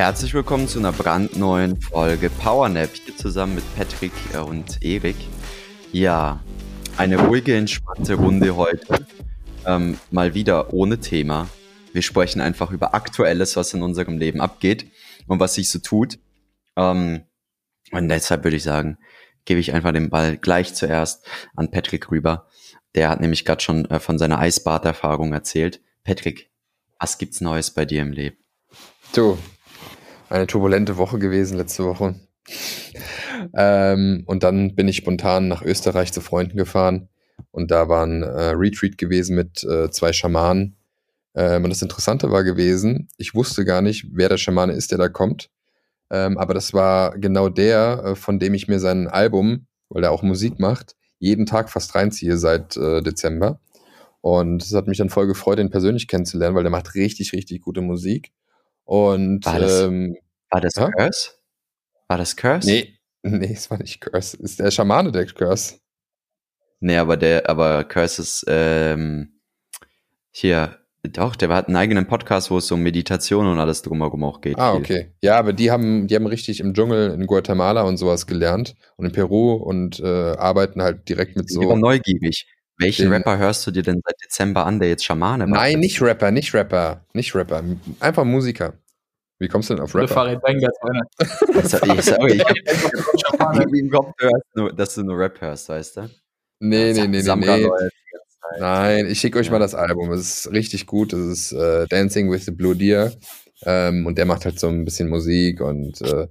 Herzlich willkommen zu einer brandneuen Folge Powernap hier zusammen mit Patrick und Erik. Ja, eine ruhige, entspannte Runde heute. Ähm, mal wieder ohne Thema. Wir sprechen einfach über Aktuelles, was in unserem Leben abgeht und was sich so tut. Ähm, und deshalb würde ich sagen, gebe ich einfach den Ball gleich zuerst an Patrick rüber. Der hat nämlich gerade schon äh, von seiner Eisbaderfahrung erzählt. Patrick, was gibt's Neues bei dir im Leben? Du, eine turbulente Woche gewesen letzte Woche. ähm, und dann bin ich spontan nach Österreich zu Freunden gefahren und da war ein äh, Retreat gewesen mit äh, zwei Schamanen. Ähm, und das Interessante war gewesen, ich wusste gar nicht, wer der Schamane ist, der da kommt. Ähm, aber das war genau der, äh, von dem ich mir sein Album, weil er auch Musik macht, jeden Tag fast reinziehe seit äh, Dezember. Und es hat mich dann voll gefreut, ihn persönlich kennenzulernen, weil der macht richtig, richtig gute Musik. Und War das, ähm, war das ja? Curse? War das Curse? nee, nee, es war nicht Curse. Ist der Schamane, der Curse. Nee, aber der, aber Curse ist, ähm, hier, doch, der hat einen eigenen Podcast, wo es um Meditation und alles drumherum auch geht. Ah, viel. okay. Ja, aber die haben, die haben richtig im Dschungel in Guatemala und sowas gelernt und in Peru und äh, arbeiten halt direkt mit Ich bin so. neugierig. Welchen Rapper hörst du dir denn seit Dezember an, der jetzt Schamane macht? Nein, nicht Rapper, nicht Rapper, nicht Rapper. Einfach Musiker. Wie kommst du denn auf Rapper? Farid Bang. So, ich, sorry, ich hab irgendwie im Kopf gehört, dass du nur Rap hörst, weißt du? Nee, nee, nee, nee. Nein, ich schicke euch Ja. mal das Album. Es ist richtig gut. Es ist äh, Dancing with the Blue Deer. Ähm, und der macht halt so ein bisschen Musik und äh,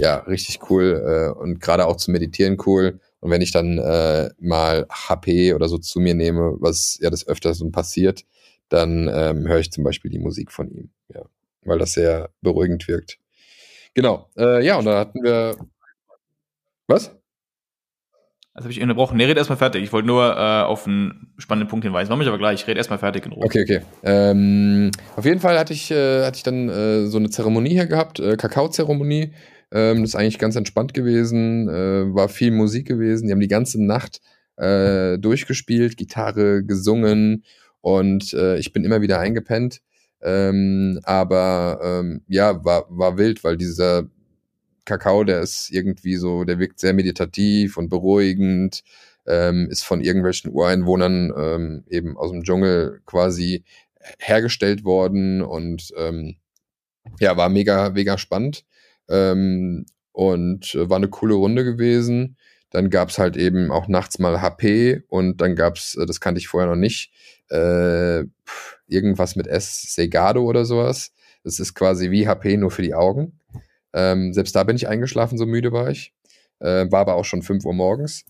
ja, richtig cool. Äh, und gerade auch zu meditieren cool. Und wenn ich dann äh, mal HP oder so zu mir nehme, was ja das öfter so passiert, dann ähm, höre ich zum Beispiel die Musik von ihm. Ja, weil das sehr beruhigend wirkt. Genau. Äh, ja, und da hatten wir. Was? Das habe ich unterbrochen. Nee, red erstmal fertig. Ich wollte nur äh, auf einen spannenden Punkt hinweisen. Mach mich aber gleich. Ich rede erstmal fertig in Ruhe. Okay, okay. Ähm, auf jeden Fall hatte ich, äh, hatte ich dann äh, so eine Zeremonie hier gehabt, äh, Kakaozeremonie. Ähm, das ist eigentlich ganz entspannt gewesen, äh, war viel Musik gewesen. Die haben die ganze Nacht äh, durchgespielt, Gitarre, gesungen und ich bin immer wieder eingepennt. Ähm, aber ähm, ja, war, war wild, weil dieser Kakao, der ist irgendwie so, der wirkt sehr meditativ und beruhigend, ähm, ist von irgendwelchen Ureinwohnern ähm, eben aus dem Dschungel quasi hergestellt worden und ähm, ja, war mega, mega spannend ähm, und äh, war eine coole Runde gewesen. Dann gab's halt eben auch nachts mal HP und dann gab's, äh, das kannte ich vorher noch nicht, äh, irgendwas mit S, Segado oder sowas. Das ist quasi wie HP nur für die Augen. Ähm, selbst da bin ich eingeschlafen, so müde war ich. Äh, war aber auch schon 5 Uhr morgens.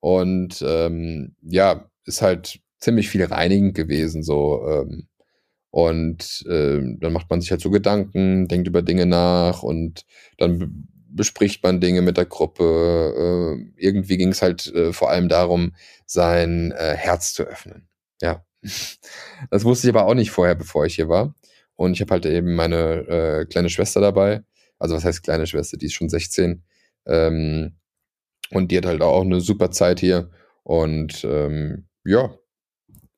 Und ähm, ja, ist halt ziemlich viel reinigend gewesen. So, ähm, und ähm, dann macht man sich halt so Gedanken, denkt über Dinge nach und dann bespricht man Dinge mit der Gruppe. Äh, irgendwie ging es halt äh, vor allem darum, sein äh, Herz zu öffnen. Ja. Das wusste ich aber auch nicht vorher, bevor ich hier war. Und ich habe halt eben meine äh, kleine Schwester dabei. Also was heißt kleine Schwester? Die ist schon 16. Ähm, und die hat halt auch eine super Zeit hier. Und ähm, ja,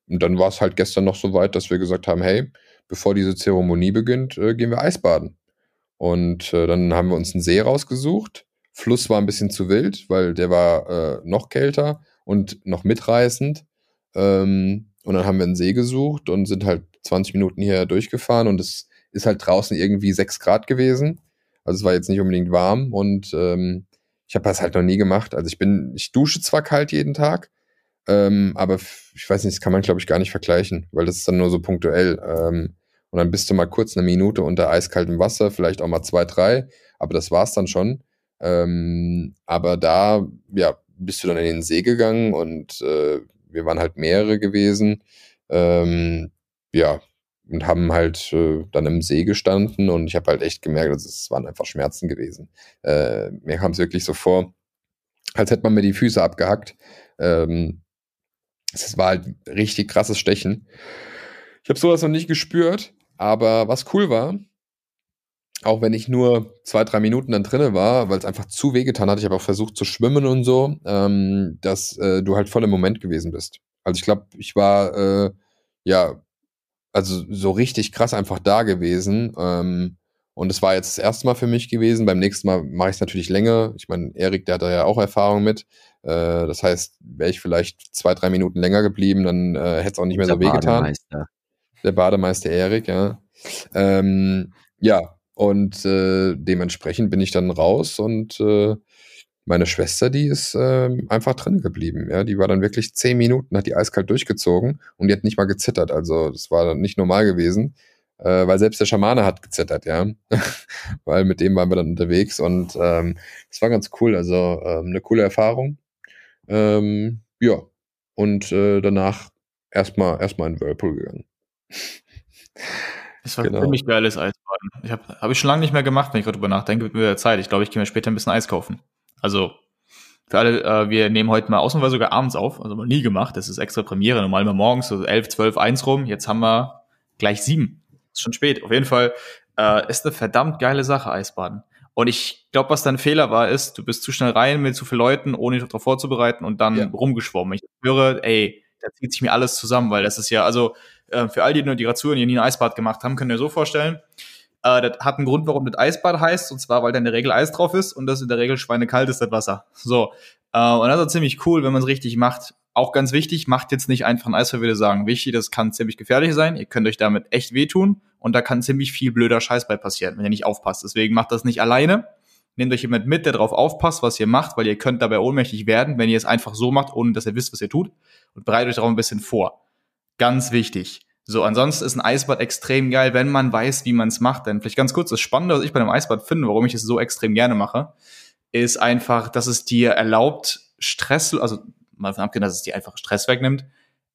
und dann war es halt gestern noch so weit, dass wir gesagt haben, hey, bevor diese Zeremonie beginnt, äh, gehen wir Eisbaden. Und äh, dann haben wir uns einen See rausgesucht. Fluss war ein bisschen zu wild, weil der war äh, noch kälter und noch mitreißend. Ähm, und dann haben wir einen See gesucht und sind halt 20 Minuten hier durchgefahren und es ist halt draußen irgendwie 6 Grad gewesen. Also es war jetzt nicht unbedingt warm und ähm, ich habe das halt noch nie gemacht. Also ich bin, ich dusche zwar kalt jeden Tag, ähm, aber ich weiß nicht, das kann man glaube ich gar nicht vergleichen, weil das ist dann nur so punktuell. Ähm, und dann bist du mal kurz eine Minute unter eiskaltem Wasser, vielleicht auch mal zwei, drei, aber das war's dann schon. Ähm, aber da, ja, bist du dann in den See gegangen und äh, wir waren halt mehrere gewesen. Ähm, ja, und haben halt äh, dann im See gestanden und ich habe halt echt gemerkt, dass es waren einfach Schmerzen gewesen. Äh, mir kam es wirklich so vor, als hätte man mir die Füße abgehackt. Ähm, es war halt richtig krasses Stechen. Ich habe sowas noch nicht gespürt, aber was cool war, auch wenn ich nur zwei, drei Minuten dann drinne war, weil es einfach zu wehgetan hat, ich habe auch versucht zu schwimmen und so, ähm, dass äh, du halt voll im Moment gewesen bist. Also ich glaube, ich war äh, ja also so richtig krass einfach da gewesen. Ähm, und es war jetzt das erste Mal für mich gewesen. Beim nächsten Mal mache ich es natürlich länger. Ich meine, Erik, der hat da ja auch Erfahrung mit. Äh, das heißt, wäre ich vielleicht zwei, drei Minuten länger geblieben, dann äh, hätte es auch nicht mehr so wehgetan. Der Bademeister Erik, ja. Ähm, ja, und äh, dementsprechend bin ich dann raus und äh, meine Schwester, die ist äh, einfach drin geblieben. Ja, die war dann wirklich zehn Minuten, hat die eiskalt durchgezogen und die hat nicht mal gezittert. Also das war nicht normal gewesen, äh, weil selbst der Schamane hat gezittert, ja, weil mit dem waren wir dann unterwegs und ähm, das war ganz cool. Also ähm, eine coole Erfahrung. Ähm, ja, und äh, danach erstmal erstmal in Whirlpool gegangen. Das war genau. ziemlich geiles Eisbaden. Ich habe hab ich schon lange nicht mehr gemacht, wenn ich gerade drüber nachdenke, mit der Zeit. Ich glaube, ich gehe mir später ein bisschen Eis kaufen. Also für alle, äh, wir nehmen heute mal ausnahmsweise sogar abends auf, also mal nie gemacht, das ist extra Premiere, normal immer morgens so 11, 12, 1 rum, jetzt haben wir gleich 7. Ist schon spät. Auf jeden Fall äh, ist eine verdammt geile Sache, Eisbaden. Und ich glaube, was dein Fehler war, ist, du bist zu schnell rein mit zu vielen Leuten, ohne dich darauf vorzubereiten und dann ja. rumgeschwommen. Ich höre, ey, da zieht sich mir alles zusammen, weil das ist ja, also äh, für all die, die gerade zuhören, die nie ein Eisbad gemacht haben, können ihr so vorstellen, äh, das hat einen Grund, warum das Eisbad heißt, und zwar, weil da in der Regel Eis drauf ist und das in der Regel schweinekalt ist, das Wasser. So. Äh, und das ist ziemlich cool, wenn man es richtig macht. Auch ganz wichtig, macht jetzt nicht einfach ein Eis, würde sagen. Wichtig, das kann ziemlich gefährlich sein. Ihr könnt euch damit echt wehtun und da kann ziemlich viel blöder Scheiß bei passieren, wenn ihr nicht aufpasst. Deswegen macht das nicht alleine. Nehmt euch jemand mit, der darauf aufpasst, was ihr macht, weil ihr könnt dabei ohnmächtig werden, wenn ihr es einfach so macht, ohne dass ihr wisst, was ihr tut. Und bereitet euch darauf ein bisschen vor. Ganz wichtig. So, ansonsten ist ein Eisbad extrem geil, wenn man weiß, wie man es macht. Denn vielleicht ganz kurz, das Spannende, was ich bei einem Eisbad finde, warum ich es so extrem gerne mache, ist einfach, dass es dir erlaubt, Stress, also mal davon abgesehen, dass es dir einfach Stress wegnimmt,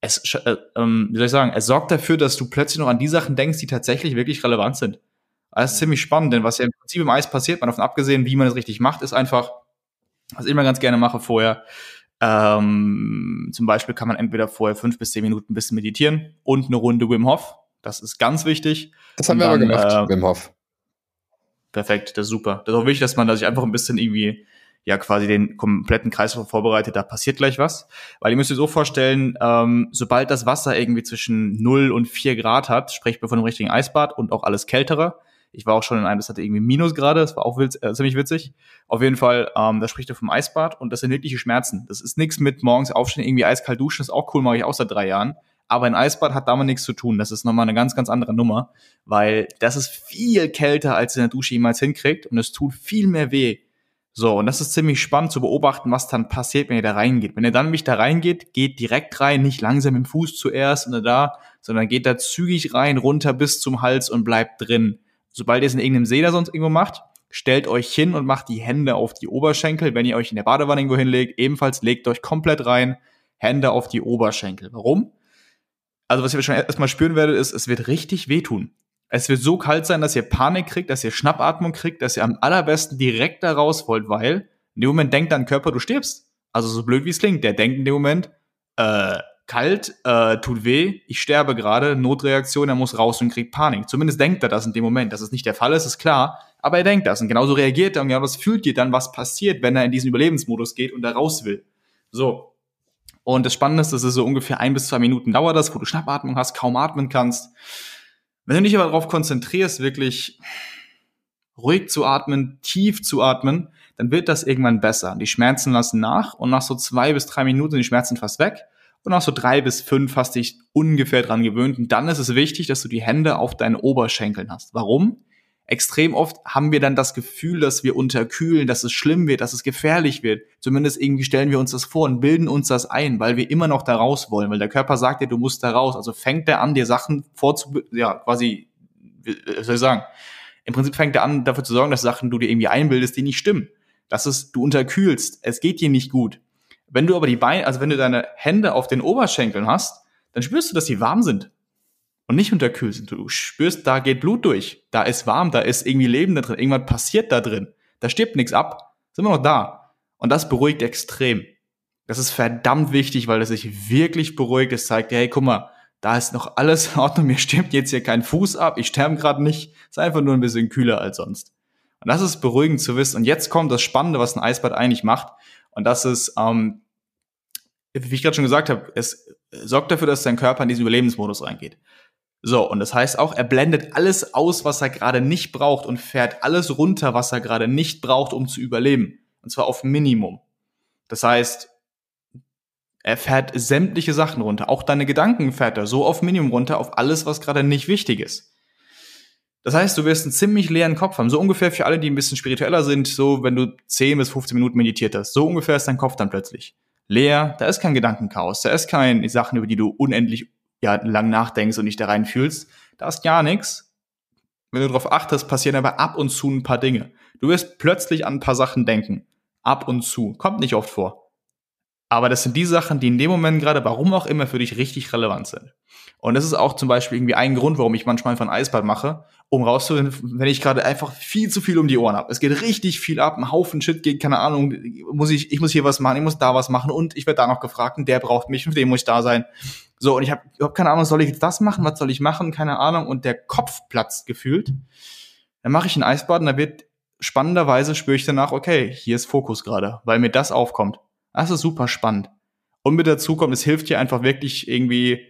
es, äh, ähm, wie soll ich sagen, es sorgt dafür, dass du plötzlich noch an die Sachen denkst, die tatsächlich wirklich relevant sind. Das ist ziemlich spannend, denn was ja im Prinzip im Eis passiert, mal davon abgesehen, wie man es richtig macht, ist einfach, was ich immer ganz gerne mache vorher, ähm, zum Beispiel kann man entweder vorher fünf bis zehn Minuten ein bisschen meditieren und eine Runde Wim Hof. Das ist ganz wichtig. Das haben wir dann, aber gemacht, äh, Wim Hof. Perfekt, das ist super. Das ist auch wichtig, dass man da sich einfach ein bisschen irgendwie ja quasi den kompletten Kreislauf vorbereitet, da passiert gleich was. Weil ihr müsst euch so vorstellen, ähm, sobald das Wasser irgendwie zwischen 0 und 4 Grad hat, sprechen wir von einem richtigen Eisbad und auch alles kältere, ich war auch schon in einem, das hatte irgendwie Minusgrade, das war auch witz, äh, ziemlich witzig. Auf jeden Fall, ähm, da spricht er vom Eisbad und das sind wirkliche Schmerzen. Das ist nichts mit morgens aufstehen, irgendwie eiskalt duschen, das ist auch cool, mache ich auch seit drei Jahren. Aber ein Eisbad hat damit nichts zu tun. Das ist nochmal eine ganz, ganz andere Nummer, weil das ist viel kälter, als in der Dusche jemals hinkriegt und es tut viel mehr weh. So, und das ist ziemlich spannend zu beobachten, was dann passiert, wenn ihr da reingeht. Wenn ihr dann nämlich da reingeht, geht direkt rein, nicht langsam im Fuß zuerst und da, sondern geht da zügig rein, runter bis zum Hals und bleibt drin sobald ihr es in irgendeinem See da sonst irgendwo macht, stellt euch hin und macht die Hände auf die Oberschenkel. Wenn ihr euch in der Badewanne irgendwo hinlegt, ebenfalls legt euch komplett rein, Hände auf die Oberschenkel. Warum? Also was ihr schon erstmal spüren werdet, ist, es wird richtig wehtun. Es wird so kalt sein, dass ihr Panik kriegt, dass ihr Schnappatmung kriegt, dass ihr am allerbesten direkt da raus wollt, weil in dem Moment denkt dein Körper, du stirbst. Also so blöd wie es klingt, der denkt in dem Moment, äh, kalt, äh, tut weh, ich sterbe gerade, Notreaktion, er muss raus und kriegt Panik. Zumindest denkt er das in dem Moment. Dass es nicht der Fall ist, ist klar, aber er denkt das und genauso reagiert er und genau das fühlt ihr dann, was passiert, wenn er in diesen Überlebensmodus geht und da raus will. So. Und das Spannende ist, dass es so ungefähr ein bis zwei Minuten dauert das, wo du Schnappatmung hast, kaum atmen kannst. Wenn du dich aber darauf konzentrierst, wirklich ruhig zu atmen, tief zu atmen, dann wird das irgendwann besser. Die Schmerzen lassen nach und nach so zwei bis drei Minuten sind die Schmerzen fast weg und nach so drei bis fünf hast dich ungefähr dran gewöhnt. Und dann ist es wichtig, dass du die Hände auf deinen Oberschenkeln hast. Warum? Extrem oft haben wir dann das Gefühl, dass wir unterkühlen, dass es schlimm wird, dass es gefährlich wird. Zumindest irgendwie stellen wir uns das vor und bilden uns das ein, weil wir immer noch da raus wollen, weil der Körper sagt dir, du musst da raus. Also fängt er an, dir Sachen vorzu, ja, quasi, wie soll ich sagen? Im Prinzip fängt er an, dafür zu sorgen, dass Sachen du dir irgendwie einbildest, die nicht stimmen. Das ist, du unterkühlst, es geht dir nicht gut. Wenn du aber die Beine, also wenn du deine Hände auf den Oberschenkeln hast, dann spürst du, dass sie warm sind. Und nicht unterkühlt sind. Du spürst, da geht Blut durch, da ist warm, da ist irgendwie Leben da drin, irgendwas passiert da drin. Da stirbt nichts ab, sind wir noch da. Und das beruhigt extrem. Das ist verdammt wichtig, weil es sich wirklich beruhigt. Es zeigt, hey, guck mal, da ist noch alles in Ordnung, mir stirbt jetzt hier kein Fuß ab, ich sterbe gerade nicht, ist einfach nur ein bisschen kühler als sonst. Und das ist beruhigend zu wissen. Und jetzt kommt das Spannende, was ein Eisbad eigentlich macht. Und das ist, ähm, wie ich gerade schon gesagt habe, es sorgt dafür, dass dein Körper in diesen Überlebensmodus reingeht. So, und das heißt auch, er blendet alles aus, was er gerade nicht braucht und fährt alles runter, was er gerade nicht braucht, um zu überleben. Und zwar auf Minimum. Das heißt, er fährt sämtliche Sachen runter. Auch deine Gedanken fährt er so auf Minimum runter, auf alles, was gerade nicht wichtig ist. Das heißt, du wirst einen ziemlich leeren Kopf haben. So ungefähr für alle, die ein bisschen spiritueller sind, so wenn du 10 bis 15 Minuten meditiert hast. So ungefähr ist dein Kopf dann plötzlich leer. Da ist kein Gedankenchaos. Da ist keine Sachen, über die du unendlich ja, lang nachdenkst und dich da rein fühlst. Da ist gar nichts. Wenn du darauf achtest, passieren aber ab und zu ein paar Dinge. Du wirst plötzlich an ein paar Sachen denken. Ab und zu. Kommt nicht oft vor. Aber das sind die Sachen, die in dem Moment gerade, warum auch immer, für dich richtig relevant sind. Und das ist auch zum Beispiel irgendwie ein Grund, warum ich manchmal einfach ein Eisbad mache, um rauszufinden, wenn ich gerade einfach viel zu viel um die Ohren habe. Es geht richtig viel ab, ein Haufen Shit geht, keine Ahnung, muss ich, ich muss hier was machen, ich muss da was machen und ich werde da noch gefragt und der braucht mich, mit dem muss ich da sein. So, und ich habe hab keine Ahnung, soll ich jetzt das machen, was soll ich machen, keine Ahnung, und der Kopf platzt gefühlt. Dann mache ich ein Eisbad und da wird spannenderweise spüre ich danach, okay, hier ist Fokus gerade, weil mir das aufkommt. Das ist super spannend. Und mit dazu kommt, es hilft dir einfach wirklich irgendwie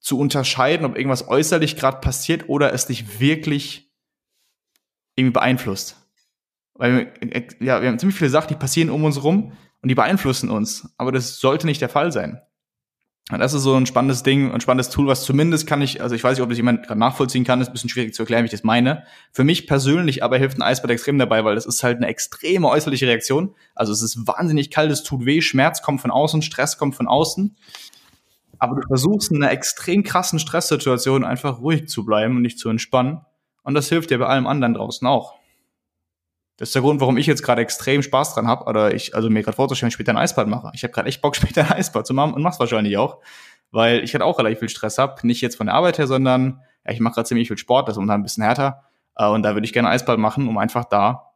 zu unterscheiden, ob irgendwas äußerlich gerade passiert oder es dich wirklich irgendwie beeinflusst. Weil ja, wir haben ziemlich viele Sachen, die passieren um uns rum und die beeinflussen uns. Aber das sollte nicht der Fall sein. Das ist so ein spannendes Ding, ein spannendes Tool, was zumindest kann ich, also ich weiß nicht, ob das jemand gerade nachvollziehen kann, ist ein bisschen schwierig zu erklären, wie ich das meine. Für mich persönlich aber hilft ein Eisbad extrem dabei, weil das ist halt eine extreme äußerliche Reaktion. Also es ist wahnsinnig kalt, es tut weh, Schmerz kommt von außen, Stress kommt von außen. Aber du versuchst in einer extrem krassen Stresssituation einfach ruhig zu bleiben und nicht zu entspannen. Und das hilft dir bei allem anderen draußen auch. Das ist der Grund, warum ich jetzt gerade extrem Spaß dran habe, oder ich, also mir gerade vorzustellen, später ein Eisbad mache. Ich habe gerade echt Bock, später ein Eisbad zu machen und mach's wahrscheinlich auch, weil ich halt auch relativ viel Stress habe. Nicht jetzt von der Arbeit her, sondern ja, ich mache gerade ziemlich viel Sport, das ist momentan ein bisschen härter. Äh, und da würde ich gerne Eisbad machen, um einfach da,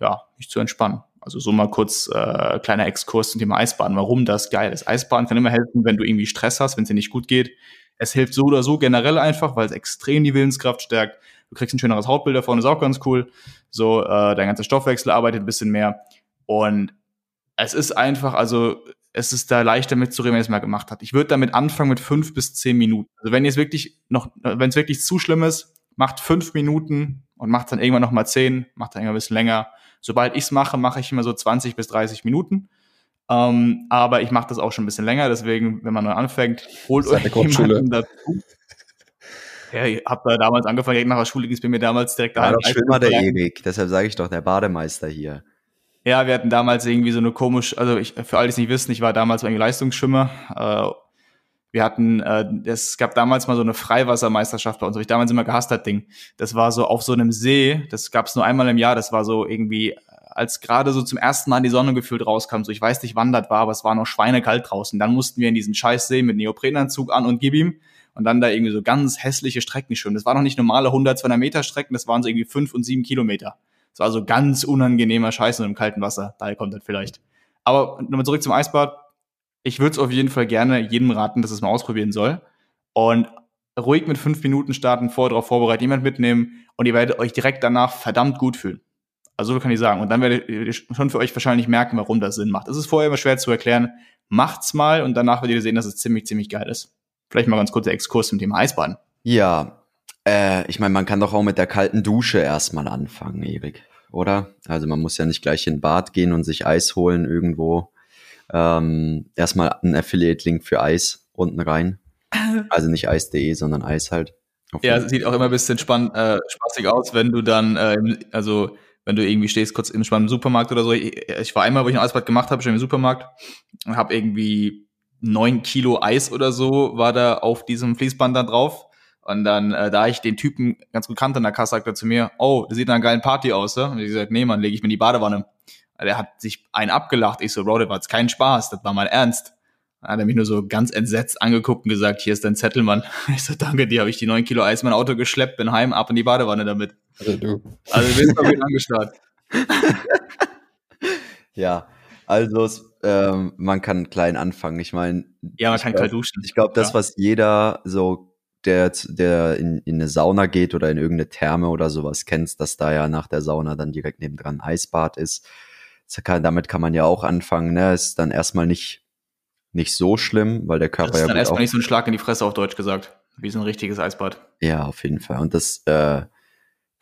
ja, mich zu entspannen. Also so mal kurz äh, kleiner Exkurs zum Thema Eisbaden, warum das geil ist. Eisbaden kann immer helfen, wenn du irgendwie Stress hast, wenn es dir nicht gut geht. Es hilft so oder so generell einfach, weil es extrem die Willenskraft stärkt. Du kriegst ein schöneres Hautbild davon, ist auch ganz cool. So, äh, dein ganzer Stoffwechsel arbeitet ein bisschen mehr. Und es ist einfach, also es ist da leichter mitzureden, wenn ihr es mal gemacht hat. Ich würde damit anfangen mit fünf bis zehn Minuten. Also wenn ihr es wirklich noch, wenn es wirklich zu schlimm ist, macht fünf Minuten und macht dann irgendwann noch mal zehn, macht dann irgendwann ein bisschen länger. Sobald ich es mache, mache ich immer so 20 bis 30 Minuten. Ähm, aber ich mache das auch schon ein bisschen länger, deswegen, wenn man neu anfängt, holt euch jemanden dazu. Ja, ich habe da damals angefangen, direkt nach der Schule ging es bei mir damals direkt da. Ja, doch schwimmer der ewig, deshalb sage ich doch, der Bademeister hier. Ja, wir hatten damals irgendwie so eine komisch, also ich, für alle, die es nicht wissen, ich war damals irgendwie Leistungsschwimmer. Äh, wir hatten, äh, es gab damals mal so eine Freiwassermeisterschaft bei uns, habe ich damals immer gehasst, das Ding. Das war so auf so einem See, das gab es nur einmal im Jahr, das war so irgendwie, als gerade so zum ersten Mal die Sonne gefühlt rauskam, so ich weiß nicht, wann das war, aber es war noch schweinekalt draußen. Dann mussten wir in diesen Scheißsee mit Neoprenanzug an und gib ihm und dann da irgendwie so ganz hässliche Strecken schwimmen. Das waren noch nicht normale 100, 200 Meter Strecken, das waren so irgendwie fünf und sieben Kilometer. Das war so ganz unangenehmer Scheiß in im kalten Wasser. Daher kommt das vielleicht. Aber nochmal zurück zum Eisbad. Ich würde es auf jeden Fall gerne jedem raten, dass es mal ausprobieren soll. Und ruhig mit fünf Minuten starten, vorher darauf vorbereiten, jemand mitnehmen und ihr werdet euch direkt danach verdammt gut fühlen. Also so kann ich sagen. Und dann werdet ihr schon für euch wahrscheinlich merken, warum das Sinn macht. Es ist vorher immer schwer zu erklären. Macht's mal und danach werdet ihr sehen, dass es ziemlich, ziemlich geil ist. Vielleicht mal ganz kurzer Exkurs zum Thema Eisbaden. Ja, äh, ich meine, man kann doch auch mit der kalten Dusche erstmal anfangen, Erik, oder? Also man muss ja nicht gleich in den Bad gehen und sich Eis holen irgendwo. Ähm, erstmal ein Affiliate-Link für Eis unten rein. Also nicht eis.de, sondern Eis halt. Ja, sieht auch immer ein bisschen spann äh, spaßig aus, wenn du dann, äh, also wenn du irgendwie stehst kurz im spannenden Supermarkt oder so. Ich, ich war einmal, wo ich ein Eisbad gemacht habe, schon im Supermarkt und habe irgendwie neun Kilo Eis oder so war da auf diesem Fließband dann drauf. Und dann, äh, da ich den Typen ganz gut kannte in der Kasse, sagte er zu mir, oh, das sieht nach einer geilen Party aus, ne? Und ich gesagt, nee, Mann, lege ich mir in die Badewanne. Der hat sich einen abgelacht. Ich so, Bro, das war jetzt kein Spaß, das war mal ernst. Hat er mich nur so ganz entsetzt angeguckt und gesagt, hier ist dein Zettel, Mann. Ich so, danke dir, habe ich die neun Kilo Eis in mein Auto geschleppt, bin heim, ab in die Badewanne damit. Also du. Also du bist doch wieder angestarrt. Ja, also ähm, man kann klein anfangen. Ich meine, Ja, man ich kann glaub- kalt duschen. Ich glaube, das, Ja. was jeder so, der, der in, in eine Sauna geht oder in irgendeine Therme oder sowas kennt, dass da ja nach der Sauna dann direkt nebendran ein Eisbad ist. Kann, damit kann man ja auch anfangen. Ne? Ist dann erstmal nicht, nicht so schlimm, weil der Körper Das ist ja dann erstmal nicht so ein Schlag in die Fresse auf Deutsch gesagt. Wie so ein richtiges Eisbad. Ja, auf jeden Fall. Und das, äh,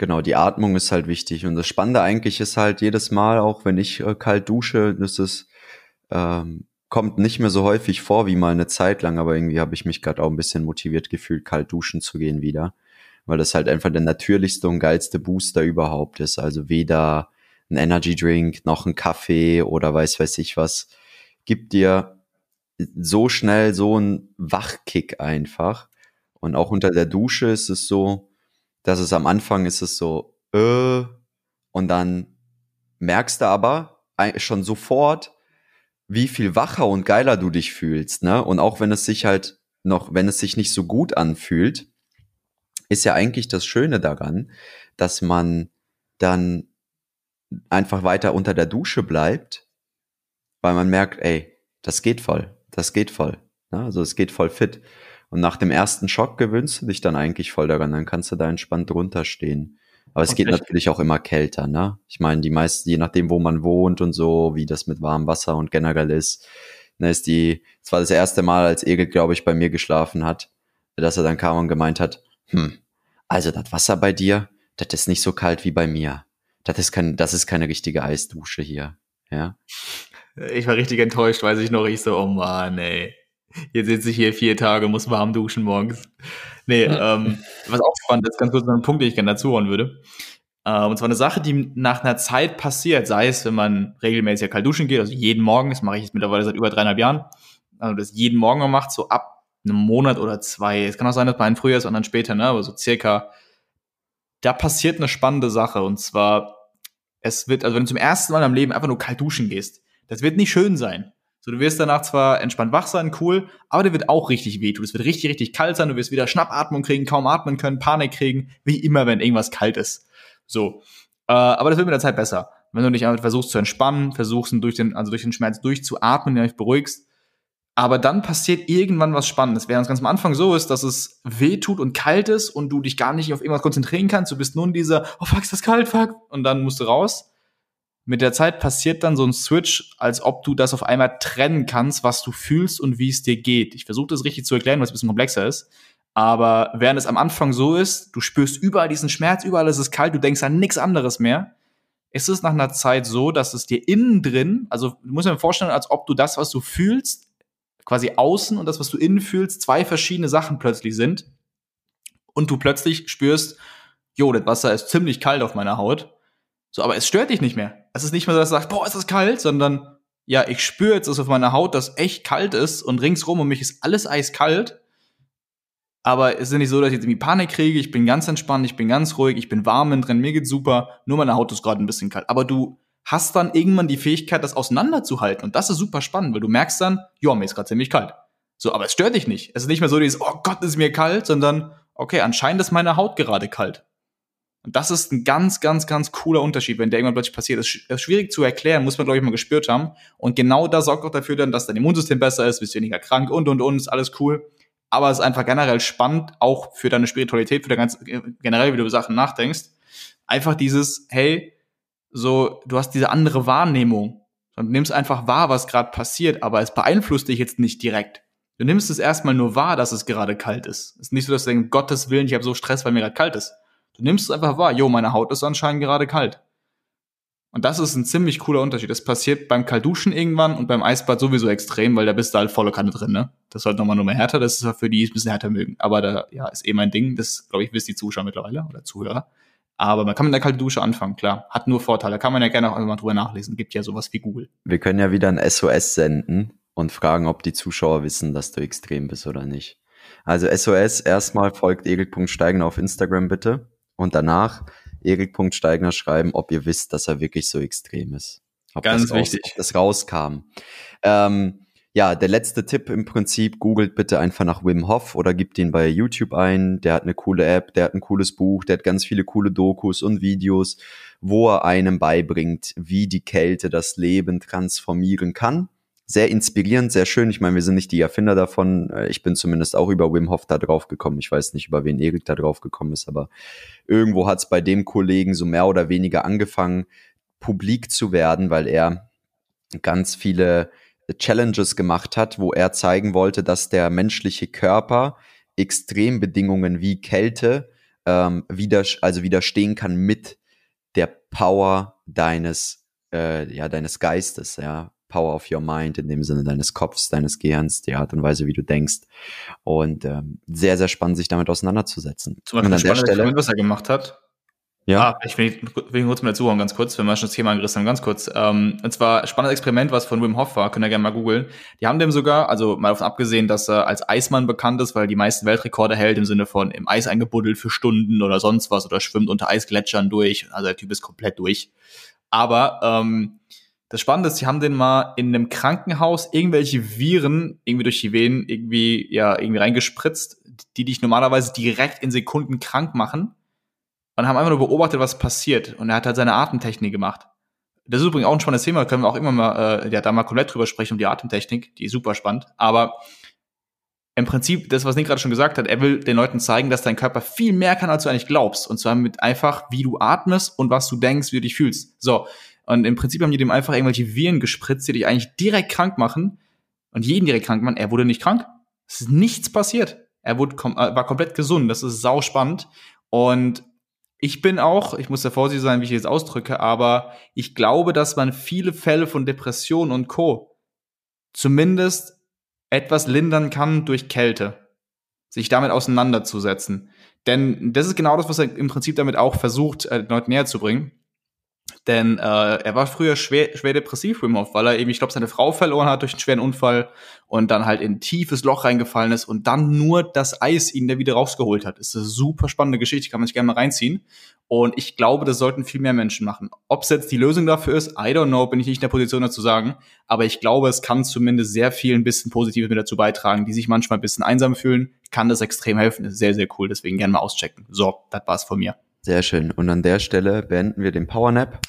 genau, die Atmung ist halt wichtig. Und das Spannende eigentlich ist halt jedes Mal, auch wenn ich äh, kalt dusche, das ist, ähm, kommt nicht mehr so häufig vor wie mal eine Zeit lang, aber irgendwie habe ich mich gerade auch ein bisschen motiviert gefühlt, kalt duschen zu gehen wieder. Weil das halt einfach der natürlichste und geilste Booster überhaupt ist. Also weder ein Energy Drink noch ein Kaffee oder weiß weiß ich was, gibt dir so schnell so einen Wachkick einfach. Und auch unter der Dusche ist es so, dass es am Anfang ist es so, äh, und dann merkst du aber schon sofort, wie viel wacher und geiler du dich fühlst, ne? Und auch wenn es sich halt noch, wenn es sich nicht so gut anfühlt, ist ja eigentlich das Schöne daran, dass man dann einfach weiter unter der Dusche bleibt, weil man merkt, ey, das geht voll, das geht voll. Ne? Also es geht voll fit. Und nach dem ersten Schock gewöhnst du dich dann eigentlich voll daran, dann kannst du da entspannt drunter stehen. Aber es Und geht echt- natürlich auch immer kälter, ne? Ich meine, die meisten, je nachdem, wo man wohnt und so, wie das mit warmem Wasser und generell ist, ne, ist die, es war das erste Mal, als Egel, glaube ich, bei mir geschlafen hat, dass er dann kam und gemeint hat, hm, also das Wasser bei dir, das ist nicht so kalt wie bei mir. Das ist kein, das ist keine richtige Eisdusche hier, ja? Ich war richtig enttäuscht, weiß ich noch. Ich so, oh Mann, ey. Jetzt sitze ich hier vier Tage, muss warm duschen morgens. Nee, ähm, was auch spannend ist, ganz kurz noch ein Punkt, den ich gerne dazu hören würde. Äh, und zwar eine Sache, die nach einer Zeit passiert, sei es, wenn man regelmäßig kalt duschen geht, also jeden Morgen, das mache ich jetzt mittlerweile seit über dreieinhalb Jahren, also das jeden Morgen mal macht, so ab einem Monat oder zwei. Es kann auch sein, dass man früher ist und dann später, ne, aber so circa, da passiert eine spannende Sache und zwar, es wird, also wenn du zum ersten Mal im Leben einfach nur kalt duschen gehst, das wird nicht schön sein. So, du wirst danach zwar entspannt wach sein, cool, aber der wird auch richtig wehtun. Es wird richtig, richtig kalt sein. Du wirst wieder Schnappatmung kriegen, kaum atmen können, Panik kriegen, wie immer, wenn irgendwas kalt ist. So. Äh, aber das wird mit der Zeit besser. Wenn du dich einfach versuchst zu entspannen, versuchst durch den, also durch den Schmerz durchzuatmen, dich beruhigst. Aber dann passiert irgendwann was Spannendes. Während es ganz am Anfang so ist, dass es weh tut und kalt ist und du dich gar nicht auf irgendwas konzentrieren kannst, du bist nur in dieser, oh fuck, ist das kalt, fuck, und dann musst du raus mit der Zeit passiert dann so ein Switch, als ob du das auf einmal trennen kannst, was du fühlst und wie es dir geht. Ich versuche das richtig zu erklären, weil es ein bisschen komplexer ist. Aber während es am Anfang so ist, du spürst überall diesen Schmerz, überall ist es kalt, du denkst an nichts anderes mehr, ist es nach einer Zeit so, dass es dir innen drin, also du musst dir vorstellen, als ob du das, was du fühlst, quasi außen und das, was du innen fühlst, zwei verschiedene Sachen plötzlich sind. Und du plötzlich spürst, jo, das Wasser ist ziemlich kalt auf meiner Haut. So, aber es stört dich nicht mehr. Es ist nicht mehr so, dass du sagst, boah, ist das kalt, sondern ja, ich spüre jetzt, dass auf meiner Haut das echt kalt ist und ringsrum um mich ist alles eiskalt. Aber es ist nicht so, dass ich jetzt irgendwie Panik kriege. Ich bin ganz entspannt, ich bin ganz ruhig, ich bin warm innen drin, mir geht's super. Nur meine Haut ist gerade ein bisschen kalt. Aber du hast dann irgendwann die Fähigkeit, das auseinanderzuhalten. Und das ist super spannend, weil du merkst dann, ja, mir ist gerade ziemlich kalt. So, aber es stört dich nicht. Es ist nicht mehr so dieses, oh Gott, ist mir kalt, sondern, okay, anscheinend ist meine Haut gerade kalt. Und das ist ein ganz, ganz, ganz cooler Unterschied, wenn der irgendwann plötzlich passiert. Das ist schwierig zu erklären, muss man, glaube ich, mal gespürt haben. Und genau das sorgt auch dafür dann, dass dein Immunsystem besser ist, bist weniger krank und, und, und, ist alles cool. Aber es ist einfach generell spannend, auch für deine Spiritualität, für deine ganze, generell, wie du über Sachen nachdenkst. Einfach dieses, hey, so, du hast diese andere Wahrnehmung. Und nimmst einfach wahr, was gerade passiert, aber es beeinflusst dich jetzt nicht direkt. Du nimmst es erstmal nur wahr, dass es gerade kalt ist. Es ist nicht so, dass du denkst, Gottes Willen, ich habe so Stress, weil mir gerade kalt ist. Du nimmst es einfach wahr, jo, meine Haut ist anscheinend gerade kalt. Und das ist ein ziemlich cooler Unterschied. Das passiert beim Kaltduschen irgendwann und beim Eisbad sowieso extrem, weil da bist du halt volle Kanne drin, ne? Das halt nochmal nur mehr härter, das ist halt für die, die es ein bisschen härter mögen. Aber da, ja, ist eh mein Ding. Das, glaube ich, wissen die Zuschauer mittlerweile oder Zuhörer. Aber man kann mit einer kalten Dusche anfangen, klar. Hat nur Vorteile. Kann man ja gerne auch einfach drüber nachlesen. Gibt ja sowas wie Google. Wir können ja wieder ein SOS senden und fragen, ob die Zuschauer wissen, dass du extrem bist oder nicht. Also SOS, erstmal folgt Erik.steigner auf Instagram bitte und danach Erik.steigner schreiben, ob ihr wisst, dass er wirklich so extrem ist. Ob Ganz das raus, wichtig. Ob das rauskam. Ähm, ja, der letzte Tipp im Prinzip, googelt bitte einfach nach Wim Hof oder gibt ihn bei YouTube ein. Der hat eine coole App, der hat ein cooles Buch, der hat ganz viele coole Dokus und Videos, wo er einem beibringt, wie die Kälte das Leben transformieren kann. Sehr inspirierend, sehr schön. Ich meine, wir sind nicht die Erfinder davon. Äh, ich bin zumindest auch über Wim Hof da drauf gekommen. Ich weiß nicht, über wen Erik da drauf gekommen ist, aber irgendwo hat es bei dem Kollegen so mehr oder weniger angefangen, publik zu werden, weil er ganz viele Challenges gemacht hat, wo er zeigen wollte, dass der menschliche Körper Extrembedingungen wie Kälte ähm, wider, also widerstehen kann mit der Power deines, äh, ja, deines Geistes, ja. Power of your mind in dem Sinne deines Kopfs, deines Gehirns, die Art und Weise, wie du denkst. Und ähm, sehr, sehr spannend, sich damit auseinanderzusetzen. Zum Beispiel der Stelle, was er gemacht hat, ja. Ah, ich will, will kurz mal dazuhauen, ganz kurz, wenn wir schon das Thema angerissen haben, ganz kurz. Ähm, und zwar spannendes Experiment, was von Wim Hof war, könnt ihr gerne mal googeln. Die haben dem sogar, also mal davon abgesehen, dass er als Eismann bekannt ist, weil er die meisten Weltrekorde hält, im Sinne von im Eis eingebuddelt für Stunden oder sonst was oder schwimmt unter Eisgletschern durch. Also der Typ ist komplett durch. Aber ähm, das Spannende ist, sie haben den mal in einem Krankenhaus irgendwelche Viren irgendwie durch die Venen irgendwie, ja, irgendwie reingespritzt, die dich normalerweise direkt in Sekunden krank machen und haben einfach nur beobachtet, was passiert. Und er hat halt seine Atemtechnik gemacht. Das ist übrigens auch ein spannendes Thema, können wir auch immer mal, äh, ja, da mal komplett drüber sprechen, um die Atemtechnik, die ist super spannend. Aber im Prinzip, das, was Nick gerade schon gesagt hat, er will den Leuten zeigen, dass dein Körper viel mehr kann, als du eigentlich glaubst. Und zwar mit einfach, wie du atmest und was du denkst, wie du dich fühlst. So. Und im Prinzip haben die dem einfach irgendwelche Viren gespritzt, die dich eigentlich direkt krank machen. Und jeden direkt krank machen. Er wurde nicht krank. Es ist nichts passiert. Er wurde kom äh, war komplett gesund. Das ist sau spannend. Und ich bin auch, ich muss da vorsichtig sein, wie ich jetzt ausdrücke, aber ich glaube, dass man viele Fälle von Depression und Co. zumindest etwas lindern kann durch Kälte. Sich damit auseinanderzusetzen. Denn das ist genau das, was er im Prinzip damit auch versucht, äh, Leuten näher zu bringen. Denn äh, er war früher schwer, schwer depressiv, Wim Hof, weil er eben, ich glaube, seine Frau verloren hat durch einen schweren Unfall und dann halt in ein tiefes Loch reingefallen ist und dann nur das Eis ihn da wieder rausgeholt hat. Ist eine super spannende Geschichte, kann man sich gerne mal reinziehen. Und ich glaube, das sollten viel mehr Menschen machen. Ob es jetzt die Lösung dafür ist, I don't know, bin ich nicht in der Position dazu sagen. Aber ich glaube, es kann zumindest sehr viel ein bisschen Positives mit dazu beitragen, die sich manchmal ein bisschen einsam fühlen. Kann das extrem helfen. Ist sehr, sehr cool. Deswegen gerne mal auschecken. So, das war's von mir. Sehr schön. Und an der Stelle beenden wir den Powernap.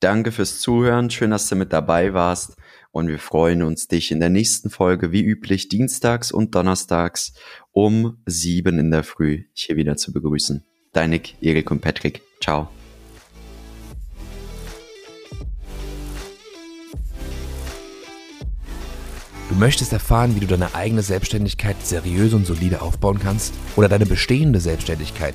Danke fürs Zuhören. Schön, dass du mit dabei warst. Und wir freuen uns, dich in der nächsten Folge, wie üblich, dienstags und donnerstags um sieben in der Früh hier wieder zu begrüßen. Dein Nick, Erik und Patrick. Ciao. Du möchtest erfahren, wie du deine eigene Selbstständigkeit seriös und solide aufbauen kannst oder deine bestehende Selbstständigkeit